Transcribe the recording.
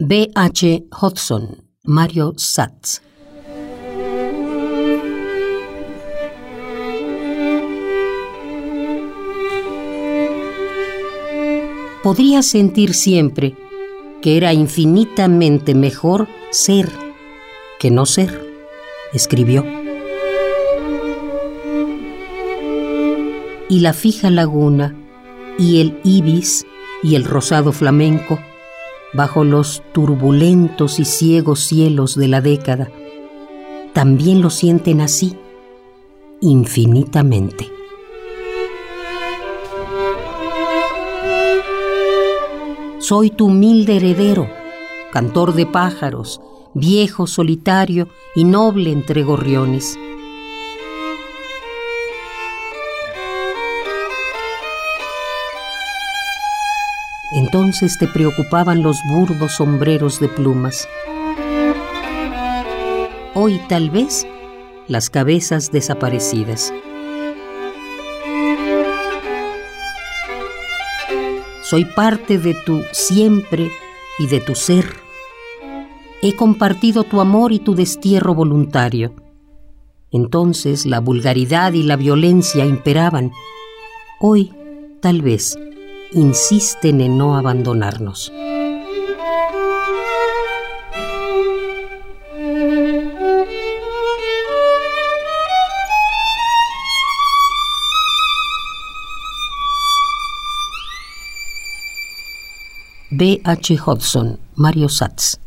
B. H. Hodgson, Mario Satz. Podría sentir siempre que era infinitamente mejor ser que no ser, escribió. Y la fija laguna, y el ibis, y el rosado flamenco, bajo los turbulentos y ciegos cielos de la década, también lo sienten así, infinitamente. Soy tu humilde heredero, cantor de pájaros, viejo, solitario y noble entre gorriones. Entonces te preocupaban los burdos sombreros de plumas. Hoy tal vez las cabezas desaparecidas. Soy parte de tu siempre y de tu ser. He compartido tu amor y tu destierro voluntario. Entonces la vulgaridad y la violencia imperaban. Hoy, tal vez, insisten en no abandonarnos. B. H. Hodgson, Mario Satz.